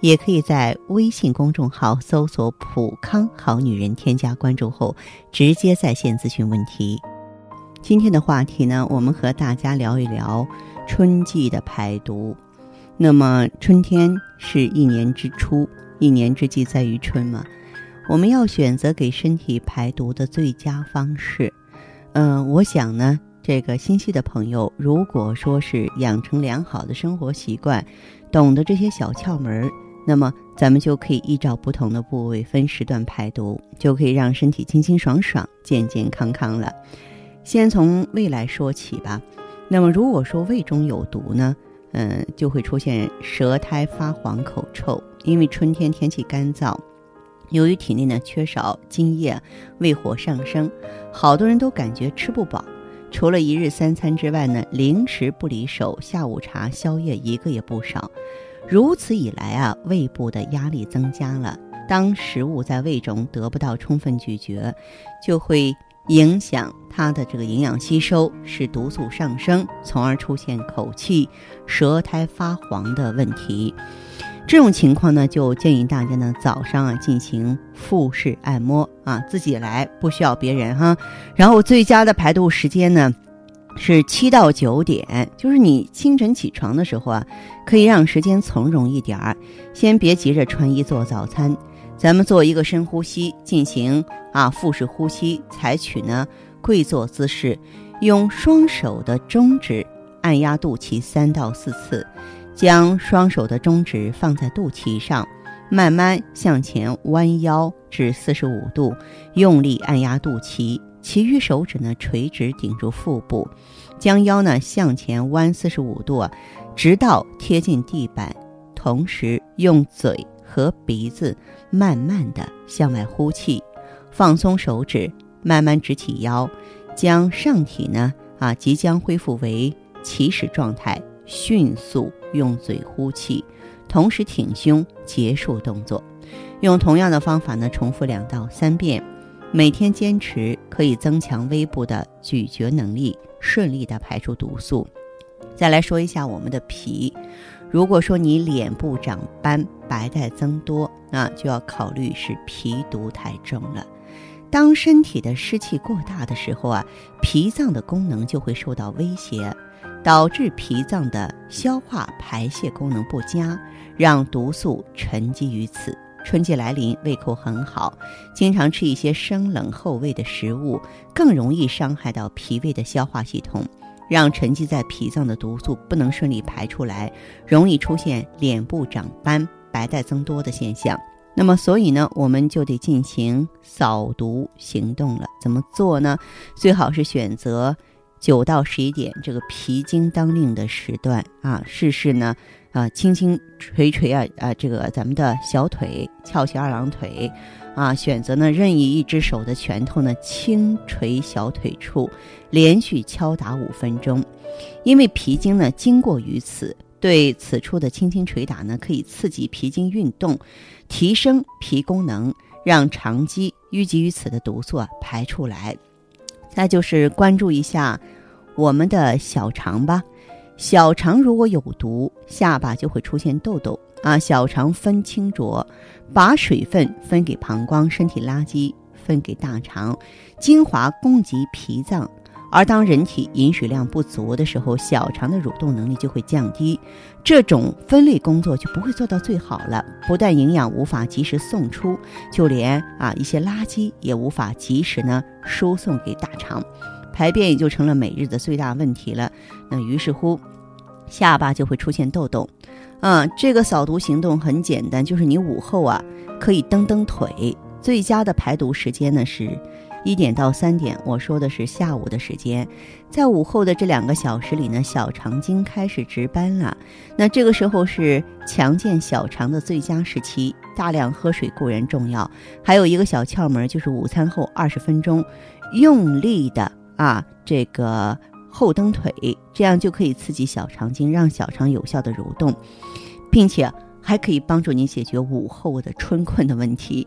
也可以在微信公众号搜索“普康好女人”，添加关注后直接在线咨询问题。今天的话题呢，我们和大家聊一聊春季的排毒。那么，春天是一年之初，一年之计在于春嘛，我们要选择给身体排毒的最佳方式。嗯，我想呢，这个心细的朋友，如果说是养成良好的生活习惯，懂得这些小窍门儿。那么，咱们就可以依照不同的部位分时段排毒，就可以让身体清清爽爽、健健康康了。先从胃来说起吧。那么，如果说胃中有毒呢，嗯，就会出现舌苔发黄、口臭。因为春天天气干燥，由于体内呢缺少津液，胃火上升，好多人都感觉吃不饱。除了一日三餐之外呢，零食不离手，下午茶、宵夜一个也不少。如此以来啊，胃部的压力增加了。当食物在胃中得不到充分咀嚼，就会影响它的这个营养吸收，使毒素上升，从而出现口气、舌苔发黄的问题。这种情况呢，就建议大家呢早上啊进行腹式按摩啊，自己来，不需要别人哈。然后最佳的排毒时间呢？是七到九点，就是你清晨起床的时候啊，可以让时间从容一点儿，先别急着穿衣做早餐，咱们做一个深呼吸，进行啊腹式呼吸，采取呢跪坐姿势，用双手的中指按压肚脐三到四次，将双手的中指放在肚脐上，慢慢向前弯腰至四十五度，用力按压肚脐。其余手指呢垂直顶住腹部，将腰呢向前弯四十五度，直到贴近地板，同时用嘴和鼻子慢慢的向外呼气，放松手指，慢慢直起腰，将上体呢啊即将恢复为起始状态，迅速用嘴呼气，同时挺胸结束动作，用同样的方法呢重复两到三遍。每天坚持可以增强胃部的咀嚼能力，顺利的排出毒素。再来说一下我们的脾，如果说你脸部长斑、白带增多，那就要考虑是脾毒太重了。当身体的湿气过大的时候啊，脾脏的功能就会受到威胁，导致脾脏的消化排泄功能不佳，让毒素沉积于此。春季来临，胃口很好，经常吃一些生冷厚味的食物，更容易伤害到脾胃的消化系统，让沉积在脾脏的毒素不能顺利排出来，容易出现脸部长斑、白带增多的现象。那么，所以呢，我们就得进行扫毒行动了。怎么做呢？最好是选择九到十一点这个脾经当令的时段啊，试试呢。啊，轻轻捶捶啊啊，这个咱们的小腿，翘起二郎腿，啊，选择呢任意一只手的拳头呢，轻捶小腿处，连续敲打五分钟。因为脾经呢经过于此，对此处的轻轻捶打呢，可以刺激脾经运动，提升脾功能，让肠积淤积于此的毒素啊排出来。再就是关注一下我们的小肠吧。小肠如果有毒，下巴就会出现痘痘啊。小肠分清浊，把水分分给膀胱，身体垃圾分给大肠，精华供给脾脏。而当人体饮水量不足的时候，小肠的蠕动能力就会降低，这种分类工作就不会做到最好了。不但营养无法及时送出，就连啊一些垃圾也无法及时呢输送给大肠。排便也就成了每日的最大问题了。那于是乎，下巴就会出现痘痘。嗯，这个扫毒行动很简单，就是你午后啊可以蹬蹬腿。最佳的排毒时间呢是一点到三点，我说的是下午的时间。在午后的这两个小时里呢，小肠经开始值班了。那这个时候是强健小肠的最佳时期。大量喝水固然重要，还有一个小窍门就是午餐后二十分钟。用力的啊这个后蹬腿，这样就可以刺激小肠经，让小肠有效的蠕动，并且还可以帮助你解决午后的春困的问题。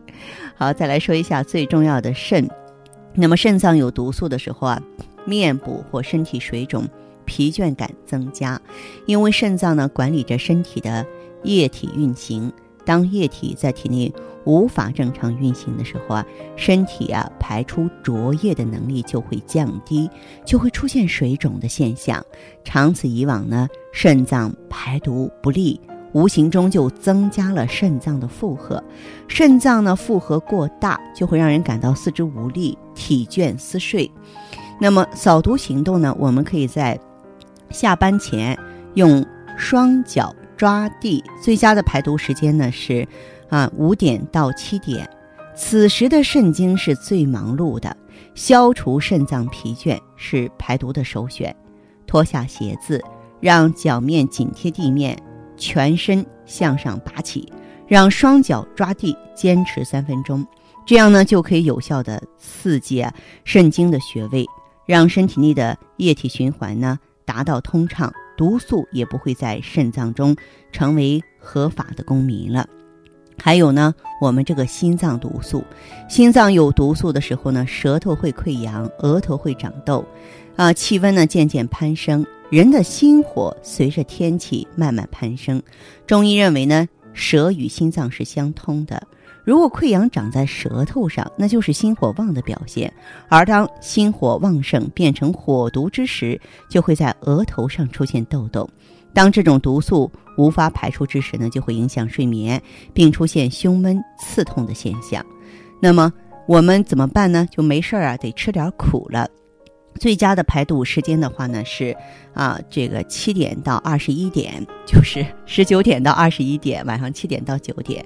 好，再来说一下最重要的肾。那么肾脏有毒素的时候啊，面部或身体水肿、疲倦感增加，因为肾脏呢管理着身体的液体运行。当液体在体内无法正常运行的时候啊，身体啊排出浊液的能力就会降低，就会出现水肿的现象。长此以往呢，肾脏排毒不利，无形中就增加了肾脏的负荷。肾脏呢负荷过大，就会让人感到四肢无力、体倦、思睡。那么扫毒行动呢，我们可以在下班前用双脚。抓地最佳的排毒时间呢是，啊五点到七点，此时的肾经是最忙碌的，消除肾脏疲倦是排毒的首选。脱下鞋子，让脚面紧贴地面，全身向上拔起，让双脚抓地，坚持三分钟，这样呢就可以有效的刺激肾经的穴位，让身体内的液体循环呢达到通畅。毒素也不会在肾脏中成为合法的公民了。还有呢，我们这个心脏毒素，心脏有毒素的时候呢，舌头会溃疡，额头会长痘，啊，气温呢渐渐攀升，人的心火随着天气慢慢攀升。中医认为呢，舌与心脏是相通的。如果溃疡长在舌头上，那就是心火旺的表现；而当心火旺盛变成火毒之时，就会在额头上出现痘痘。当这种毒素无法排出之时呢，就会影响睡眠，并出现胸闷、刺痛的现象。那么我们怎么办呢？就没事儿啊，得吃点苦了。最佳的排毒时间的话呢，是啊，这个七点到二十一点，就是十九点到二十一点，晚上七点到九点。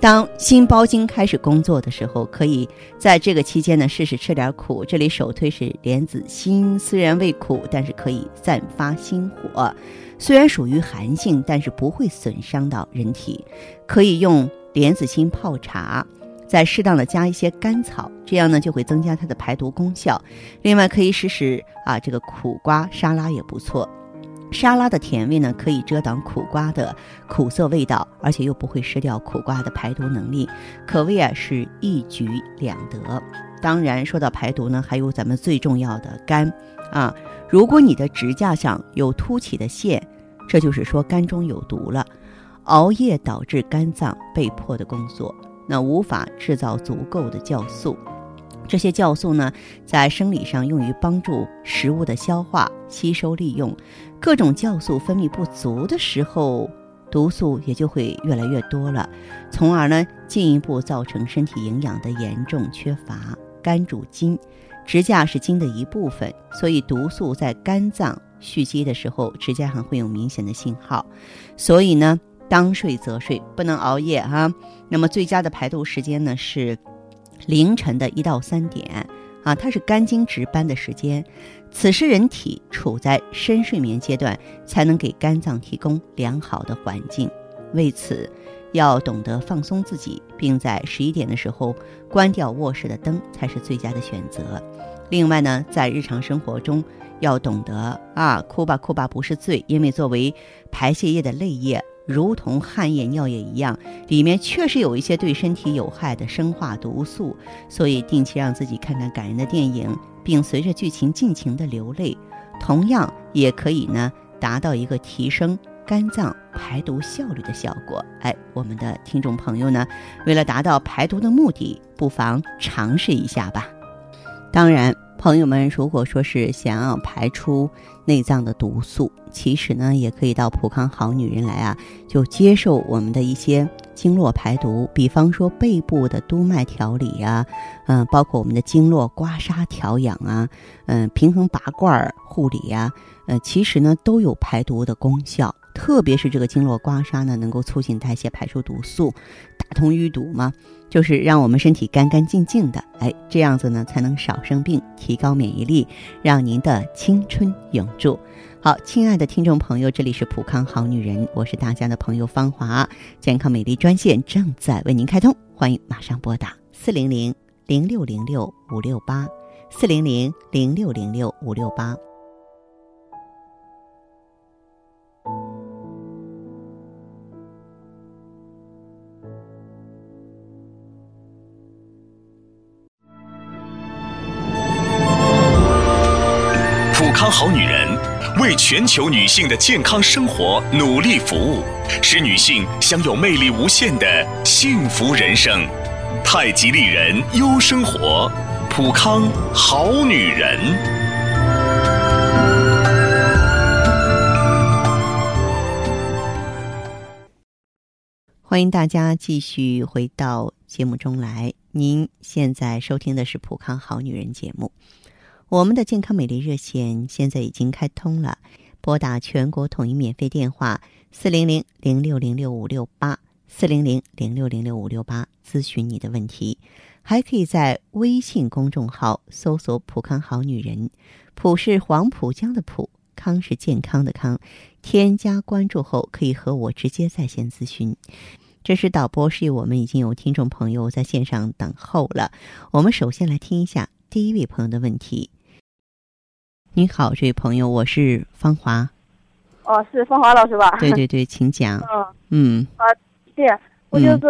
当心包经开始工作的时候，可以在这个期间呢，试试吃点苦。这里首推是莲子心，虽然味苦，但是可以散发心火。虽然属于寒性，但是不会损伤到人体。可以用莲子心泡茶，再适当的加一些甘草，这样呢就会增加它的排毒功效。另外可以试试啊，这个苦瓜沙拉也不错。沙拉的甜味呢，可以遮挡苦瓜的苦涩味道，而且又不会失掉苦瓜的排毒能力，可谓啊是一举两得。当然，说到排毒呢，还有咱们最重要的肝啊。如果你的指甲上有凸起的线，这就是说肝中有毒了。熬夜导致肝脏被迫的工作，那无法制造足够的酵素。这些酵素呢，在生理上用于帮助食物的消化、吸收、利用。各种酵素分泌不足的时候，毒素也就会越来越多了，从而呢，进一步造成身体营养的严重缺乏。肝主筋，指甲是筋的一部分，所以毒素在肝脏蓄积的时候，指甲上会有明显的信号。所以呢，当睡则睡，不能熬夜哈。那么最佳的排毒时间呢是？凌晨的一到三点，啊，它是肝经值班的时间，此时人体处在深睡眠阶段，才能给肝脏提供良好的环境。为此，要懂得放松自己，并在十一点的时候关掉卧室的灯，才是最佳的选择。另外呢，在日常生活中要懂得啊，哭吧哭吧不是罪，因为作为排泄液的泪液。如同汗液、尿液一样，里面确实有一些对身体有害的生化毒素，所以定期让自己看看感人的电影，并随着剧情尽情的流泪，同样也可以呢达到一个提升肝脏排毒效率的效果。哎，我们的听众朋友呢，为了达到排毒的目的，不妨尝试一下吧。当然。朋友们，如果说是想要排出内脏的毒素，其实呢，也可以到普康好女人来啊，就接受我们的一些经络排毒，比方说背部的督脉调理呀，嗯，包括我们的经络刮痧调养啊，嗯，平衡拔罐护理呀，呃，其实呢都有排毒的功效。特别是这个经络刮痧呢，能够促进代谢，排出毒素，打通淤堵嘛，就是让我们身体干干净净的。哎，这样子呢，才能少生病，提高免疫力，让您的青春永驻。好，亲爱的听众朋友，这里是普康好女人，我是大家的朋友芳华，健康美丽专线正在为您开通，欢迎马上拨打四零零零六零六五六八。四零零零六零六五六八。为全球女性的健康生活努力服务，使女性享有魅力无限的幸福人生。太极丽人优生活，普康好女人。欢迎大家继续回到节目中来。您现在收听的是《普康好女人》节目。我们的健康美丽热线现在已经开通了，拨打全国统一免费电话四零零零六零六五六八四零零零六零六五六八咨询你的问题，还可以在微信公众号搜索“普康好女人”，普是黄浦江的浦，康是健康的康，添加关注后可以和我直接在线咨询。这是导播示意我们已经有听众朋友在线上等候了，我们首先来听一下第一位朋友的问题。你好，这位朋友，我是芳华。哦，是芳华老师吧？对对对，请讲。嗯嗯啊，对，我就是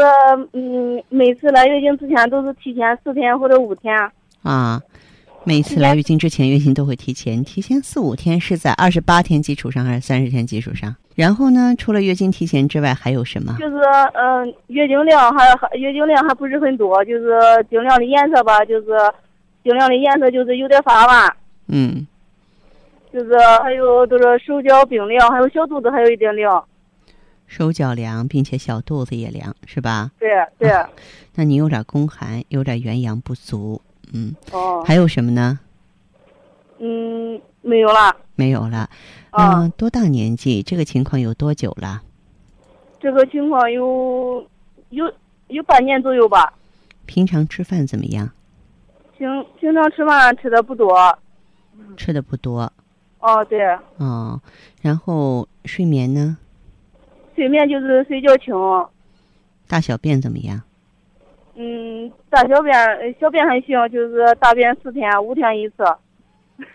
嗯，每次来月经之前都是提前四天或者五天。啊，每次来月经之前，月经都会提前，提前四五天是在二十八天基础上还是三十天基础上？然后呢，除了月经提前之外，还有什么？就是嗯、呃月经量还还月经量还不是很多，就是经量的颜色吧，就是经量的颜色就是有点发暗，嗯，就是还有就是手脚冰凉，还有小肚子还有一点凉。手脚凉，并且小肚子也凉，是吧？对对，那你有点宫寒，有点元阳不足，嗯，哦，还有什么呢？嗯，没有了。没有了。啊嗯，多大年纪？这个情况有多久了？这个情况有有有半年左右吧。平常吃饭怎么样？平平常吃饭吃的不多。吃的不多哦，对，哦。然后睡眠呢？睡眠就是睡觉轻。大小便怎么样？嗯，大小便呃小便还行，就是大便四天五天一次。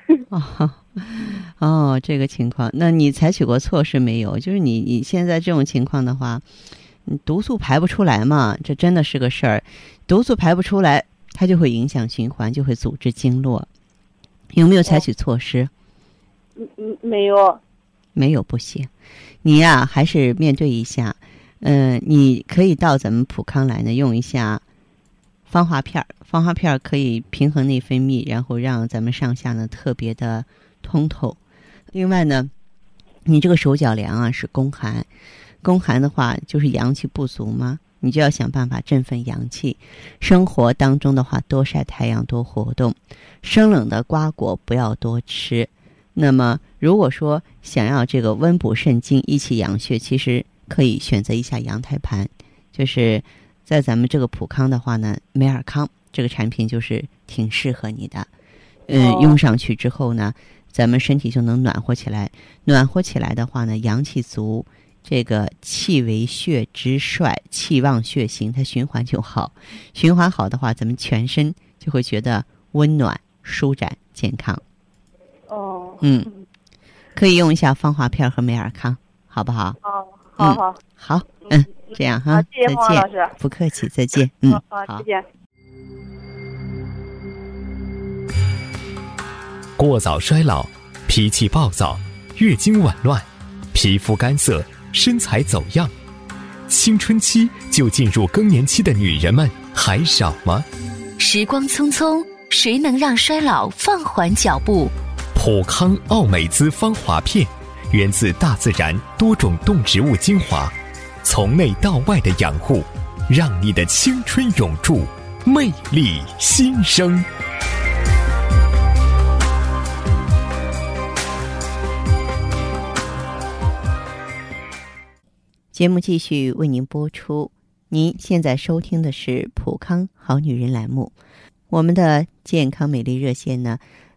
哦，哦，这个情况，那你采取过措施没有？就是你你现在这种情况的话，你毒素排不出来嘛，这真的是个事儿。毒素排不出来，它就会影响循环，就会阻滞经络。有没有采取措施？嗯嗯，没有。没有不行，你呀、还是面对一下。嗯、你可以到咱们普康来呢，用一下芳华片儿。芳华片儿可以平衡内分泌，然后让咱们上下呢特别的通透。另外呢，你这个手脚凉啊是宫寒，宫寒的话就是阳气不足嘛，你就要想办法振奋阳气。生活当中的话，多晒太阳，多活动。生冷的瓜果不要多吃。那么，如果说想要这个温补肾精、益气养血，其实可以选择一下羊胎盘，就是在咱们这个普康的话呢，美尔康这个产品就是挺适合你的。嗯，哦用上去之后呢，咱们身体就能暖和起来。暖和起来的话呢，阳气足，这个气为血之帅，气旺血行，它循环就好。循环好的话，咱们全身就会觉得温暖、舒展、健康。哦。嗯，可以用一下芳华片和美尔康，好不好？哦，好好。好，嗯，这样哈，好，谢谢再黄老见，师。不客气，再见，嗯，好，好再。见。过早衰老、脾气暴躁、月经紊乱、皮肤干涩、身材走样，青春期就进入更年期的女人们还少吗？时光匆匆，谁能让衰老放缓脚步？普康奥美姿芳华片，源自大自然多种动植物精华，从内到外的养护，让你的青春永驻，魅力新生。节目继续为您播出。您现在收听的是《普康好女人》栏目，我们的健康美丽热线呢，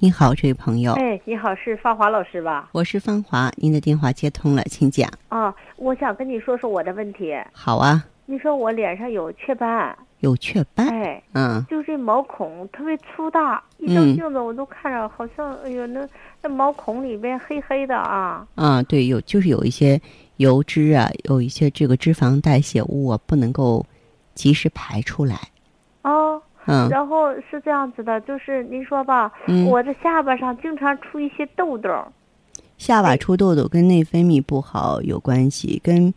你好，这位朋友。哎，你好，是芳华老师吧？我是芳华，您的电话接通了，请讲。啊，我想跟你说说我的问题。好啊。你说我脸上有雀斑。有雀斑。哎。嗯。就这毛孔特别粗大，一照镜子我都看着好像，哎呦，那那毛孔里边黑黑的啊。啊，对，有就是有一些油脂啊，有一些这个脂肪代谢物啊，不能够及时排出来。哦。嗯，然后是这样子的，就是您说吧，我的下巴上经常出一些痘痘。下巴出痘痘跟内分泌不好有关系，跟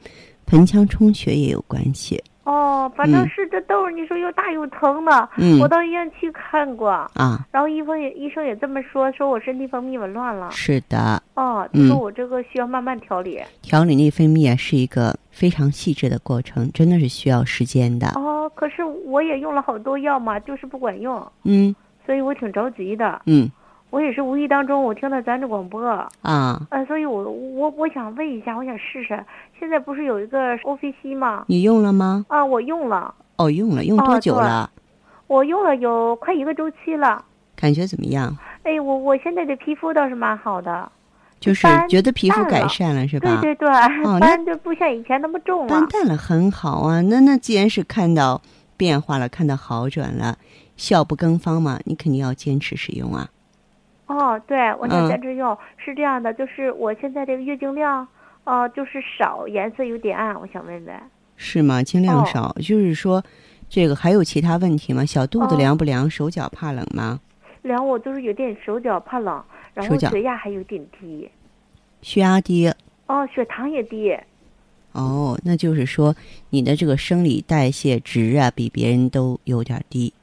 盆腔充血也有关系。哦，反正是这痘，你说又大又疼的。嗯，我到医院去看过啊，然后医生也医生也这么说，说我身体分泌紊乱了。是的。哦，他说我这个需要慢慢调理。调理内分泌啊，是一个非常细致的过程，真的是需要时间的。哦，可是我也用了好多药嘛，就是不管用。嗯。所以我挺着急的。嗯。我也是无意当中，我听到咱这广播啊，呃，所以我我我想问一下，我想试试，现在不是有一个 O P C 吗？你用了吗？啊，我用了。哦，用了，用多久了？我用了有快一个周期了。感觉怎么样？哎，我我现在的皮肤倒是蛮好的，就是觉得皮肤改善了，是吧？对对对，斑就不像以前那么重了。斑淡了，很好啊。那那既然是看到变化了，看到好转了，笑不更方嘛，你肯定要坚持使用啊。哦，对，我想坚持用。是这样的，就是我现在这个月经量，哦，就是少，颜色有点暗，我想问问。是吗？经量少，就是说，这个还有其他问题吗？小肚子凉不凉？手脚怕冷吗？凉，我就是有点手脚怕冷，然后血压还有点低。血压低。哦，血糖也低。哦，那就是说你的这个生理代谢值啊，比别人都有点低。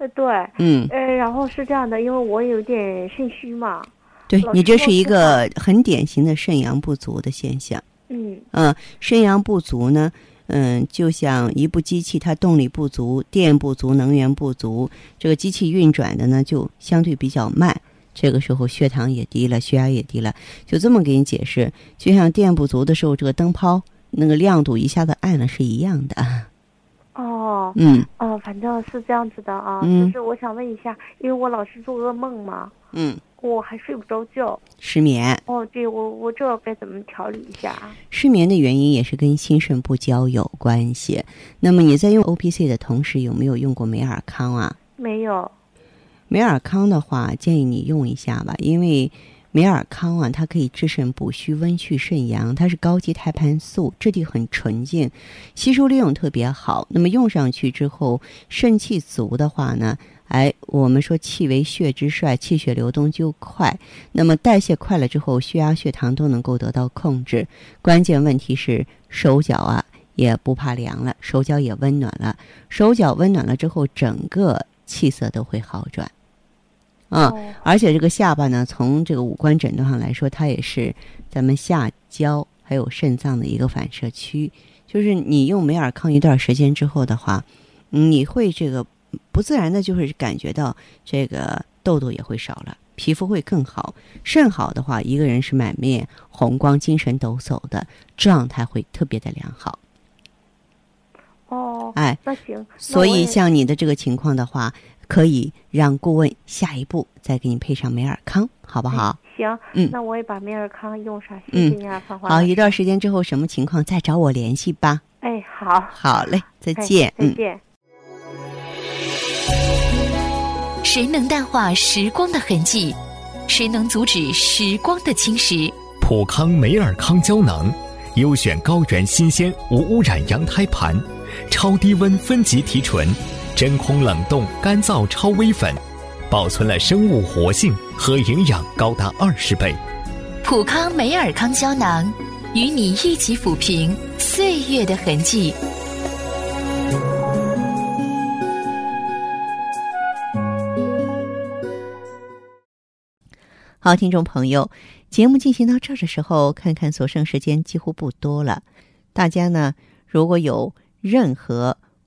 呃，对，嗯，呃，然后是这样的，因为我有点肾虚嘛，对你这是一个很典型的肾阳不足的现象。嗯嗯，肾阳不足呢，嗯，就像一部机器，它动力不足，电不足，能源不足，这个机器运转的呢就相对比较慢。这个时候血糖也低了，血压也低了，就这么给你解释，就像电不足的时候，这个灯泡那个亮度一下子暗了是一样的。哦，嗯，哦，反正是这样子的啊，嗯，就是我想问一下，因为我老是做噩梦嘛，嗯，我还睡不着觉，失眠。哦，对，我我这该怎么调理一下啊？失眠的原因也是跟心肾不交有关系。那么你在用 O P C 的同时，有没有用过美尔康啊？没有。美尔康的话，建议你用一下吧，因为。美尔康啊，它可以治肾补虚、温煦肾阳，它是高级胎盘素，质地很纯净，吸收利用特别好。那么用上去之后，肾气足的话呢，哎，我们说气为血之帅，气血流动就快。那么代谢快了之后，血压、血糖都能够得到控制。关键问题是手脚啊也不怕凉了，手脚也温暖了。手脚温暖了之后，整个气色都会好转。嗯，而且这个下巴呢，从这个五官诊断上来说，它也是咱们下焦还有肾脏的一个反射区。就是你用美尔康一段时间之后的话，你会这个不自然的就会感觉到这个痘痘也会少了，皮肤会更好。肾好的话，一个人是满面红光、精神抖擞的状态会特别的良好。哦，哎，那行。所以像你的这个情况的话。可以让顾问下一步再给你配上美尔康，好不好？行，嗯，那我也把美尔康用上。谢谢你啊，芳华。好，一段时间之后什么情况再找我联系吧。哎，好，好嘞，再见，再见。谁能淡化时光的痕迹？谁能阻止时光的侵蚀？普康美尔康胶囊，优选高原新鲜无污染羊胎盘，超低温分级提纯。真空冷冻干燥超微粉，保存了生物活性和营养高达二十倍。普康美尔康胶囊，与你一起抚平岁月的痕迹。好，听众朋友，节目进行到这儿的时候，看看所剩时间几乎不多了。大家呢，如果有任何